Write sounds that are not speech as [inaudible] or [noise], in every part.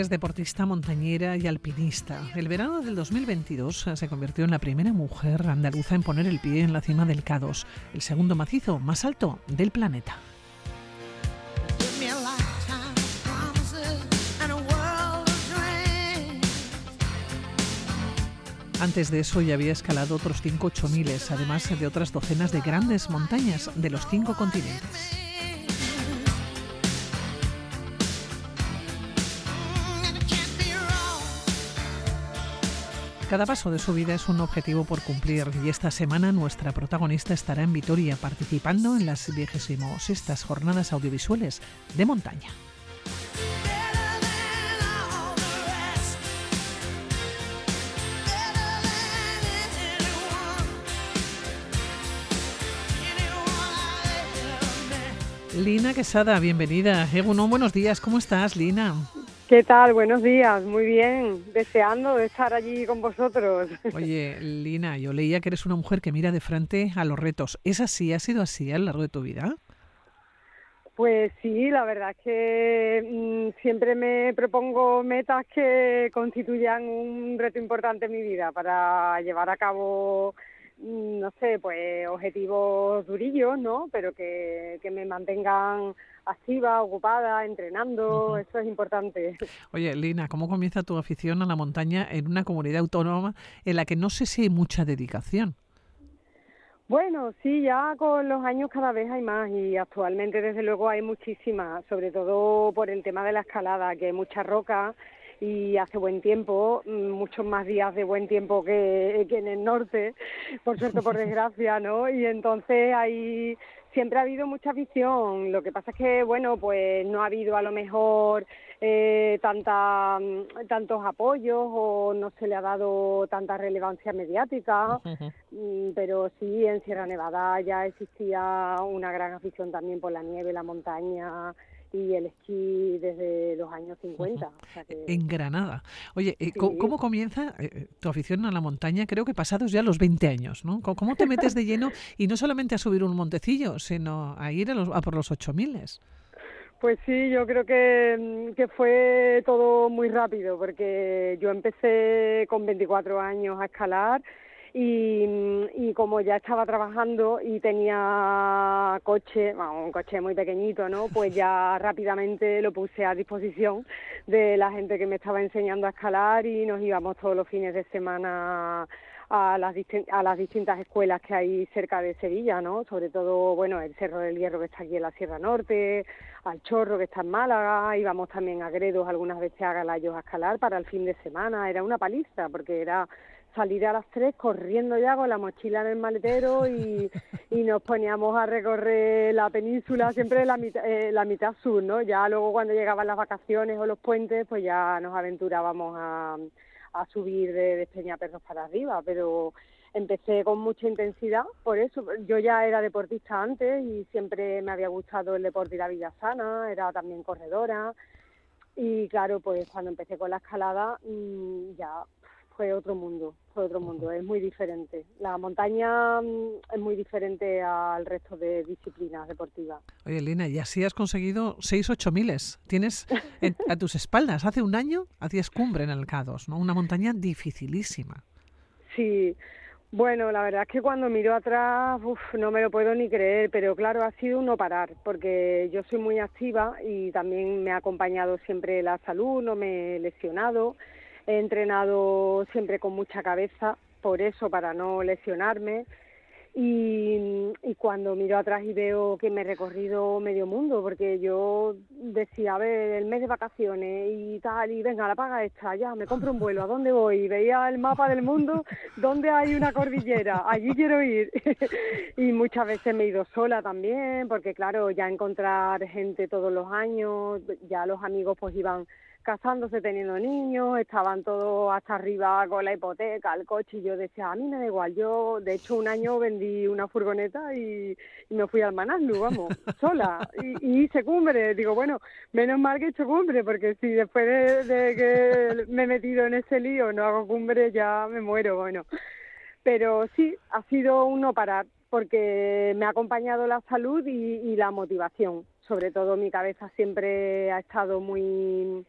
es deportista, montañera y alpinista. El verano del 2022 se convirtió en la primera mujer andaluza en poner el pie en la cima del K2, el segundo macizo más alto del planeta. Antes de eso ya había escalado otros cinco 8000, además de otras docenas de grandes montañas de los cinco continentes. Cada paso de su vida es un objetivo por cumplir y esta semana nuestra protagonista estará en Vitoria participando en las 26 jornadas audiovisuales de montaña. Lina Quesada, bienvenida. Eguno, buenos días, ¿cómo estás, Lina? ¿Qué tal? Buenos días, muy bien, deseando de estar allí con vosotros. [laughs] Oye, Lina, yo leía que eres una mujer que mira de frente a los retos. ¿Es así? ¿Ha sido así a lo largo de tu vida? Pues sí, la verdad es que mm, siempre me propongo metas que constituyan un reto importante en mi vida para llevar a cabo mm, no sé, pues objetivos durillos, ¿no? Pero que, que me mantengan activa, ocupada, entrenando, eso es importante. [laughs] Oye, Lina, ¿cómo comienza tu afición a la montaña en una comunidad autónoma en la que no sé si hay mucha dedicación? Bueno, sí, ya con los años cada vez hay más y actualmente desde luego hay muchísimas, sobre todo por el tema de la escalada, que hay mucha roca y hace buen tiempo, mm, muchos más días de buen tiempo que, que en el norte, por suerte, por [laughs] desgracia, ¿no? Y entonces hay siempre ha habido mucha afición. Lo que pasa es que, bueno, pues no ha habido a lo mejor eh, tanta, mm, tantos apoyos o no se le ha dado tanta relevancia mediática, mm, pero sí en Sierra Nevada ya existía una gran afición también por la nieve, la montaña, y el esquí desde los años 50. En Granada. Oye, eh, ¿cómo, comienza eh, tu afición a la montaña? Creo que pasados ya los 20 años, ¿no? ¿Cómo te metes de lleno y no solamente a subir un montecillo, sino a ir a, los, a por los 8000? Pues sí, yo creo que, mm, que fue todo muy rápido, porque yo empecé con 24 años a escalar y, como ya estaba trabajando y tenía coche, un coche muy pequeñito, ¿no? Pues ya [laughs] rápidamente lo puse a disposición de la gente que me estaba enseñando a escalar y nos íbamos todos los fines de semana a las, a las distintas escuelas que hay cerca de Sevilla, ¿no? Sobre todo, bueno, el Cerro del Hierro que está aquí en la Sierra Norte, al Chorro que está en Málaga, íbamos también a Gredos algunas veces a Galayos a escalar para el fin de semana, era una paliza porque era salir a las tres corriendo ya con la mochila en el maletero y, y nos poníamos a recorrer la península siempre la mitad, eh, la mitad sur, ¿no? Ya luego cuando llegaban las vacaciones o los puentes, pues ya nos aventurábamos a, a subir de, de Peñaperros para arriba, pero empecé con mucha intensidad, por eso yo ya era deportista antes y siempre me había gustado el deporte y la vida sana, era también corredora y claro, pues cuando empecé con la escalada mm, ya fue otro mundo, fue otro mundo, es muy diferente. La montaña mm, es muy diferente al resto de disciplinas deportivas. Oye, Lina, y así has conseguido seis ocho miles. Tienes a tus espaldas, hace un año hacías cumbre en el K2, ¿no? Una montaña dificilísima. Sí, bueno, la verdad es que cuando miro atrás, no me lo puedo ni creer, pero claro, ha sido un no parar, porque yo soy muy activa y también me ha acompañado siempre la salud, no me he lesionado He entrenado siempre con mucha cabeza, por eso, para no lesionarme. Y, cuando miro atrás y veo que me he recorrido medio mundo, porque yo decía, a ver, el mes de vacaciones y tal, y venga, la paga esta, ya, me compro un vuelo, ¿a dónde voy? Y veía el mapa del mundo, ¿dónde hay una cordillera? Allí quiero ir. [laughs] y muchas veces me he ido sola también, porque claro, ya encontrar gente todos los años, ya los amigos pues iban casándose, teniendo niños, estaban todos hasta arriba con la hipoteca, el coche, y yo decía, a mí me da igual, yo de hecho un año vendí una furgoneta y, me fui al Manaslu, vamos, [laughs] sola, y, hice cumbre, digo, bueno, menos mal que he hecho cumbre, porque si después de, que me he metido en ese lío no hago cumbre, ya me muero, bueno. Pero sí, ha sido un no parar, porque me ha acompañado la salud y la motivación. Sobre todo mi cabeza siempre ha estado muy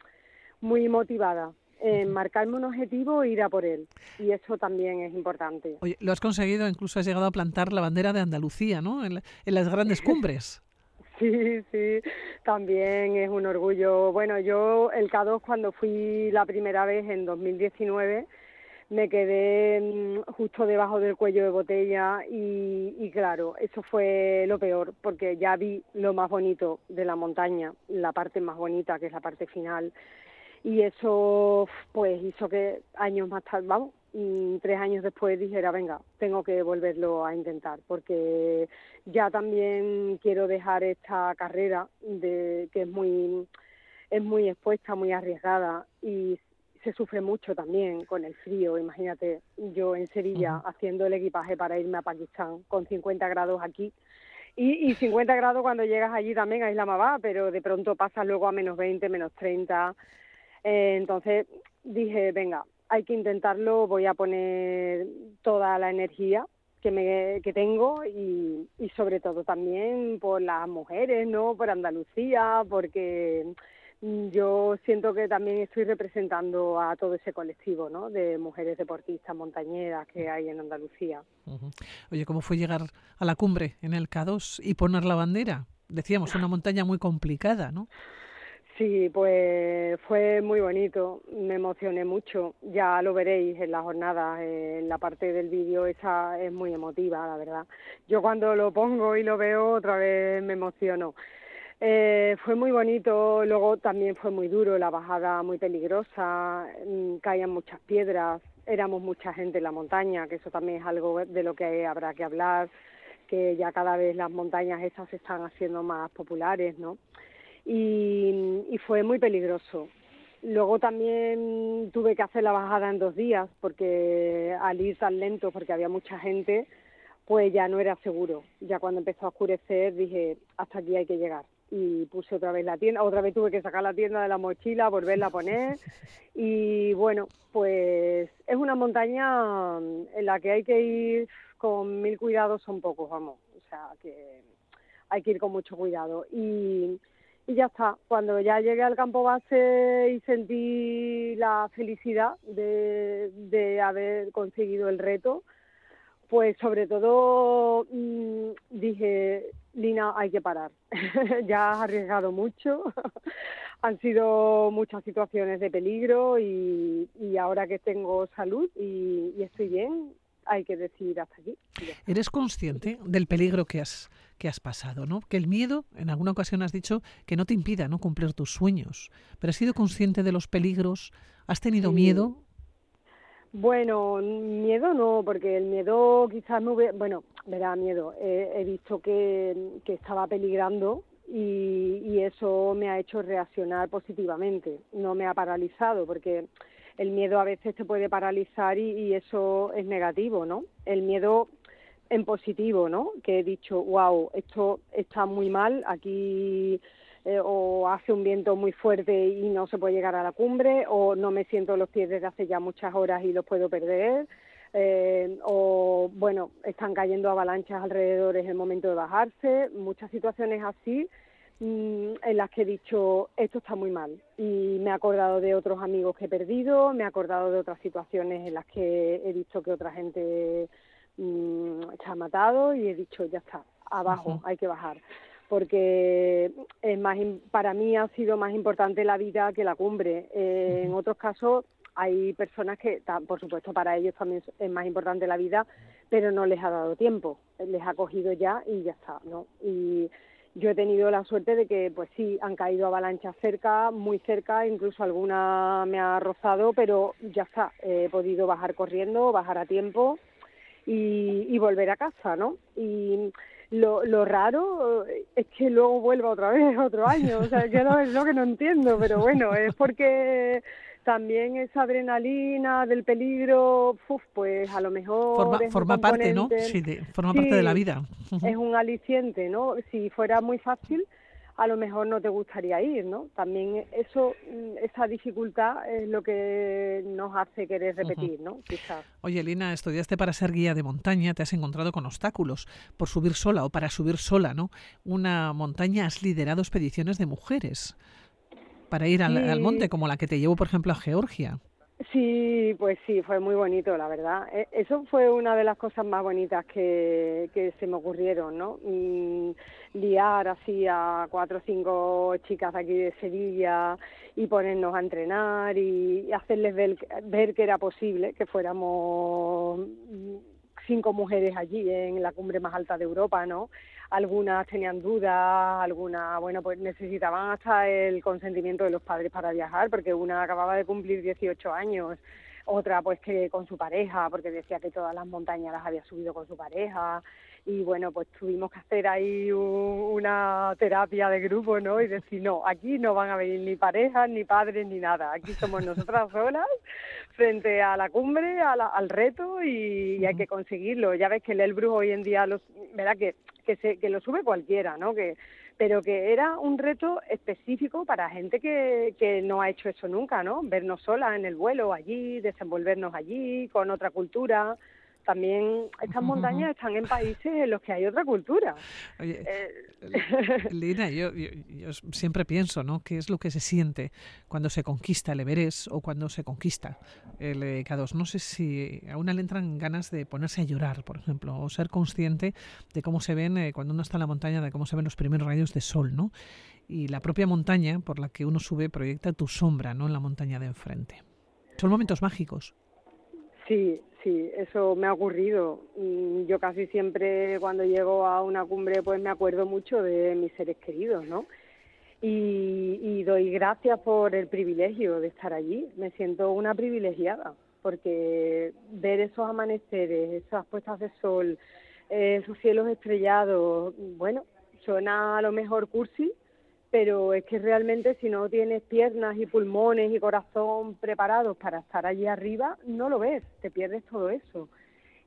muy motivada en marcarme un objetivo e ir a por él. Y eso también es importante. Oye, lo has conseguido, incluso has llegado a plantar la bandera de Andalucía, ¿no? En, en las grandes [laughs] cumbres. Sí, sí, también es un orgullo. Bueno, yo el K2 cuando fui la primera vez en 2019 me quedé mm, justo debajo del cuello de botella y, y, claro, eso fue lo peor porque ya vi lo más bonito de la montaña, la parte más bonita que es la parte final y eso pues hizo que años más tarde, vamos, tres años después dijera, venga, tengo que volverlo a intentar porque ya también quiero dejar esta carrera de que es muy es muy expuesta, muy arriesgada y se sufre mucho también con el frío. Imagínate, yo en Sevilla haciendo el equipaje para irme a Pakistán con 50 grados aquí y, y 50 grados cuando llegas allí también a Islamabad, pero de pronto pasas luego a menos 20, menos 30. Eh, entonces dije, venga, hay que intentarlo, voy a poner toda la energía que, me, que tengo y, sobre todo también por las mujeres, ¿no? Por Andalucía, porque Mm, yo siento que también estoy representando a todo ese colectivo ¿no? de mujeres deportistas montañeras que hay en Andalucía. Oye, ¿cómo fue llegar a la cumbre en el K2 y poner la bandera? Decíamos, una montaña muy complicada, ¿no? Sí, pues fue muy bonito, me emocioné mucho, ya lo veréis en la jornada, en la parte del vídeo esa es muy emotiva, la verdad. Yo cuando lo pongo y lo veo otra vez me emociono. Eh, fue muy bonito, luego también fue muy duro, la bajada muy peligrosa, mm, caían muchas piedras, éramos mucha gente en la montaña, que eso también es algo de lo que habrá que hablar, que ya cada vez las montañas esas se están haciendo más populares, ¿no? Y, y fue muy peligroso. Luego también tuve que hacer la bajada en dos días, porque al ir tan lento, porque había mucha gente, pues ya no era seguro. Ya cuando empezó a oscurecer dije, hasta aquí hay que llegar y puse otra vez la tienda, otra vez tuve que sacar la tienda de la mochila, volverla a poner [laughs] y bueno, pues es una montaña en la que hay que ir con mil cuidados, son pocos, vamos, o sea que hay que ir con mucho cuidado y, y ya está, cuando ya llegué al campo base y sentí la felicidad de, haber conseguido el reto, pues sobre todo mm, dije, Lina, hay que parar. [laughs] ya has arriesgado mucho. [laughs] Han sido muchas situaciones de peligro y, ahora que tengo salud y, estoy bien, hay que decir hasta aquí. ¿Eres consciente del peligro que has, que has pasado? ¿no? Que el miedo, en alguna ocasión has dicho que no te impida no cumplir tus sueños, pero has sido consciente de los peligros, has tenido miedo bueno, miedo no, porque el miedo quizás me hubiera, bueno, me da miedo. he visto que, que estaba peligrando y, y, eso me ha hecho reaccionar positivamente. No me ha paralizado, porque el miedo a veces te puede paralizar y, y eso es negativo, ¿no? El miedo en positivo, ¿no? Que he dicho, wow, esto está muy mal, aquí eh, o hace un viento muy fuerte y no se puede llegar a la cumbre, o no me siento los pies desde hace ya muchas horas y los puedo perder, eh, o bueno, están cayendo avalanchas alrededor en el momento de bajarse, muchas situaciones así mm, en las que he dicho esto está muy mal y me he acordado de otros amigos que he perdido, me he acordado de otras situaciones en las que he visto que otra gente mm, se ha matado y he dicho ya está, abajo, hay que bajar porque es más para mí ha sido más importante la vida que la cumbre. Eh, en otros casos hay personas que, por supuesto, para ellos también es más importante la vida, pero no les ha dado tiempo, les ha cogido ya y ya está, ¿no? Y yo he tenido la suerte de que, pues sí, han caído avalanchas cerca, muy cerca, incluso alguna me ha rozado, pero ya está, he podido bajar corriendo, bajar a tiempo y, y volver a casa, ¿no? Y lo, lo raro es que luego vuelva otra vez [laughs] otro año, o sea, que es lo que no entiendo, pero bueno, es porque también esa adrenalina del peligro, pues a lo mejor forma, parte, ¿no? Sí, forma parte de la vida. Es un aliciente, ¿no? Si fuera muy fácil, a lo mejor no te gustaría ir, ¿no? También eso, mm, esa dificultad es lo que nos hace querer repetir, ¿no? Quizás. Oye, Lina, estudiaste para ser guía de montaña, te has encontrado con obstáculos por subir sola o para subir sola, ¿no? Una montaña has liderado expediciones de mujeres. para ir al, monte, como la que te llevó, por ejemplo, a Georgia. Sí, pues sí, fue muy bonito, la verdad. E, eso fue una de las cosas más bonitas que, que se me ocurrieron, ¿no? Mm, liar así a cuatro o cinco chicas aquí de Sevilla y ponernos a entrenar y hacerles ver, ver que era posible que fuéramos cinco mujeres allí en la cumbre más alta de Europa, ¿no? Algunas tenían dudas, algunas, bueno, pues necesitaban hasta el consentimiento de los padres para viajar, porque una acababa de cumplir 18 años, otra pues que con su pareja, porque decía que todas las montañas las había subido con su pareja, y bueno, pues tuvimos que hacer ahí una terapia de grupo, ¿no? Y decir, no, aquí no van a venir ni parejas, ni padres, ni nada, aquí somos nosotras [laughs] solas frente a la cumbre, al reto y, hay que conseguirlo. Ya ves que el Elbrus hoy en día, los, ¿verdad? Que, que, se, que lo sube cualquiera, ¿no? Que, pero que era un reto específico para gente que, que no ha hecho eso nunca, ¿no? Vernos solas en el vuelo allí, desenvolvernos allí, con otra cultura, también estas montañas están en países en los que hay otra cultura. Oye, eh, Lina, yo, siempre pienso, ¿no? ¿Qué es lo que se siente cuando se conquista el Everest o cuando se conquista el K2? No sé si a una le entran ganas de ponerse a llorar, por ejemplo, o ser consciente de cómo se ven, eh, cuando uno está en la montaña, de cómo se ven los primeros rayos de sol, ¿no? Y la propia montaña por la que uno sube proyecta tu sombra, ¿no? En la montaña de enfrente. Son momentos mágicos. Sí, sí, eso me ha ocurrido. Mm, yo casi siempre cuando llego a una cumbre pues me acuerdo mucho de mis seres queridos, ¿no? Y, doy gracias por el privilegio de estar allí. Me siento una privilegiada porque ver esos amaneceres, esas puestas de sol, esos cielos estrellados, bueno, suena a lo mejor cursi, pero es que realmente si no tienes piernas y pulmones y corazón preparados para estar allí arriba, no lo ves, te pierdes todo eso.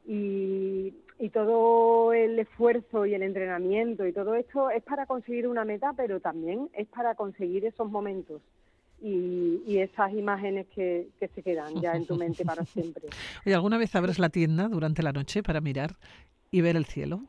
Y, y todo el esfuerzo y el entrenamiento y todo esto es para conseguir una meta, pero también es para conseguir esos momentos. Y, y, esas imágenes que, que, se quedan ya en tu mente para [laughs] siempre. Oye, ¿alguna vez abres la tienda durante la noche para mirar y ver el cielo?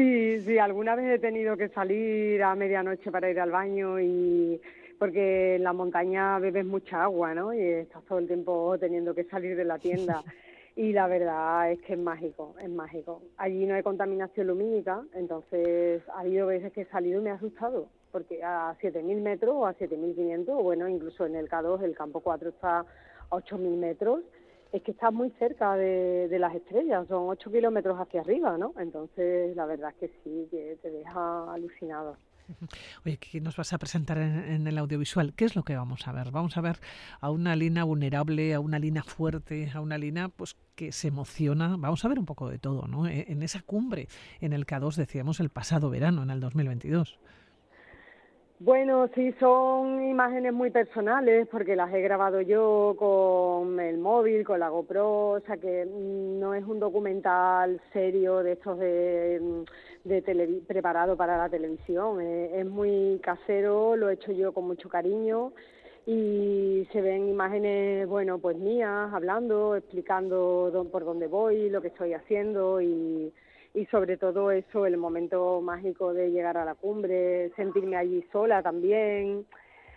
Sí, sí, alguna vez he tenido que salir a medianoche para ir al baño y porque en la montaña bebes mucha agua, ¿no? Y estás todo el tiempo teniendo que salir de la tienda. [laughs] Y la verdad es que es mágico, es mágico. Allí no hay contaminación lumínica, entonces ha habido veces que he salido y me ha asustado, porque a 7.000 metros o a 7.500, o bueno, incluso en el K2, el campo 4 está a 8.000 metros, es que estás muy cerca de, las estrellas, son 8 kilómetros hacia arriba, ¿no? Entonces, la verdad es que sí, que te deja alucinado. [laughs] Oye, ¿qué nos vas a presentar en, el audiovisual? ¿Qué es lo que vamos a ver? Vamos a ver a una Lina vulnerable, a una Lina fuerte, a una Lina pues que se emociona. Vamos a ver un poco de todo, ¿no? E, en esa cumbre en el K2 decíamos el pasado verano, en el 2022. Bueno, sí, son imágenes muy personales porque las he grabado yo con el con la GoPro, o sea que no es un documental serio de estos de, de preparado para la televisión. Es, muy casero, lo he hecho yo con mucho cariño y se ven imágenes, bueno, pues mías, hablando, explicando por dónde voy, lo que estoy haciendo y y sobre todo eso, el momento mágico de llegar a la cumbre, sentirme allí sola también,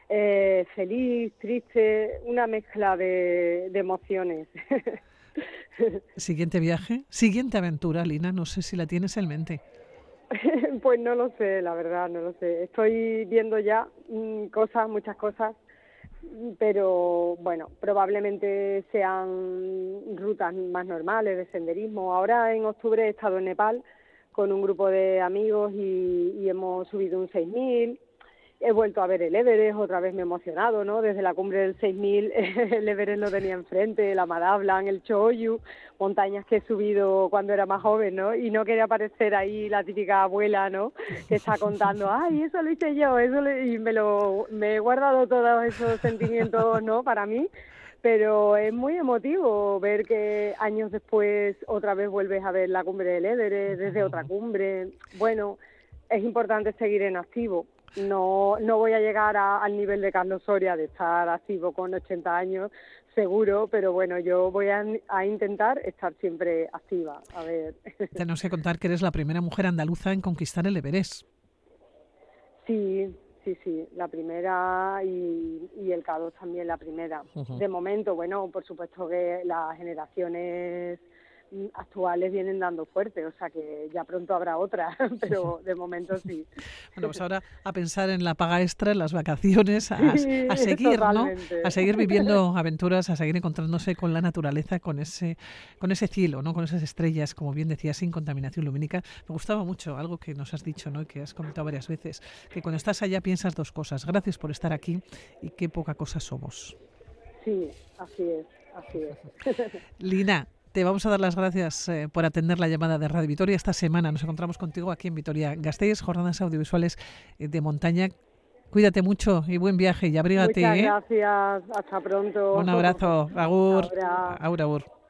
eh, feliz, triste, una mezcla de, emociones. [laughs] Siguiente viaje, siguiente aventura, Lina, no sé si la tienes en mente. [laughs] pues no lo sé, la verdad, no lo sé. Estoy viendo ya mm, cosas, muchas cosas pero bueno, probablemente sean rutas más normales de senderismo. Ahora en octubre he estado en Nepal con un grupo de amigos y, y hemos subido un 6000 he vuelto a ver el Everest, otra vez me he emocionado, ¿no? Desde la cumbre del 6000 [laughs] el Everest lo tenía enfrente, la Madablan, el Choyu, montañas que he subido cuando era más joven, ¿no? Y no quería parecer ahí la típica abuela, ¿no? Que está contando, [laughs] ay, eso lo hice yo, eso y me lo me he guardado todos esos sentimientos, ¿no? Para mí, pero es muy emotivo ver que años después otra vez vuelves a ver la cumbre del Everest desde otra cumbre. Bueno, es importante seguir en activo no, no voy a llegar al nivel de Carlos Soria de estar activo con 80 años, seguro, pero bueno, yo voy a, intentar estar siempre activa. A ver. [laughs] Tenemos que contar que eres la primera mujer andaluza en conquistar el Everest. Sí, sí, sí, la primera y, y el K2 también la primera. De momento, bueno, por supuesto que las generaciones actuales vienen dando fuerte, o sea que ya pronto habrá otra, [laughs] pero de momento sí. Bueno, pues ahora a pensar en la paga extra, en las vacaciones, a, seguir, ¿no? A seguir viviendo aventuras, a seguir encontrándose con la naturaleza, con ese, con ese cielo, ¿no? Con esas estrellas, como bien decía, sin contaminación lumínica. Me gustaba mucho algo que nos has dicho, ¿no? Y que has comentado varias veces, que cuando estás allá piensas dos cosas. Gracias por estar aquí y qué poca cosa somos. Sí, así es, así es. [laughs] Lina, te vamos a dar las gracias eh, por atender la llamada de Radio Vitoria. Esta semana nos encontramos contigo aquí en Vitoria Gasteiz, jornadas audiovisuales eh, de montaña. Cuídate mucho y buen viaje y abrígate. Muchas ¿eh? gracias. Hasta pronto. Un abrazo. Agur. Agur, agur.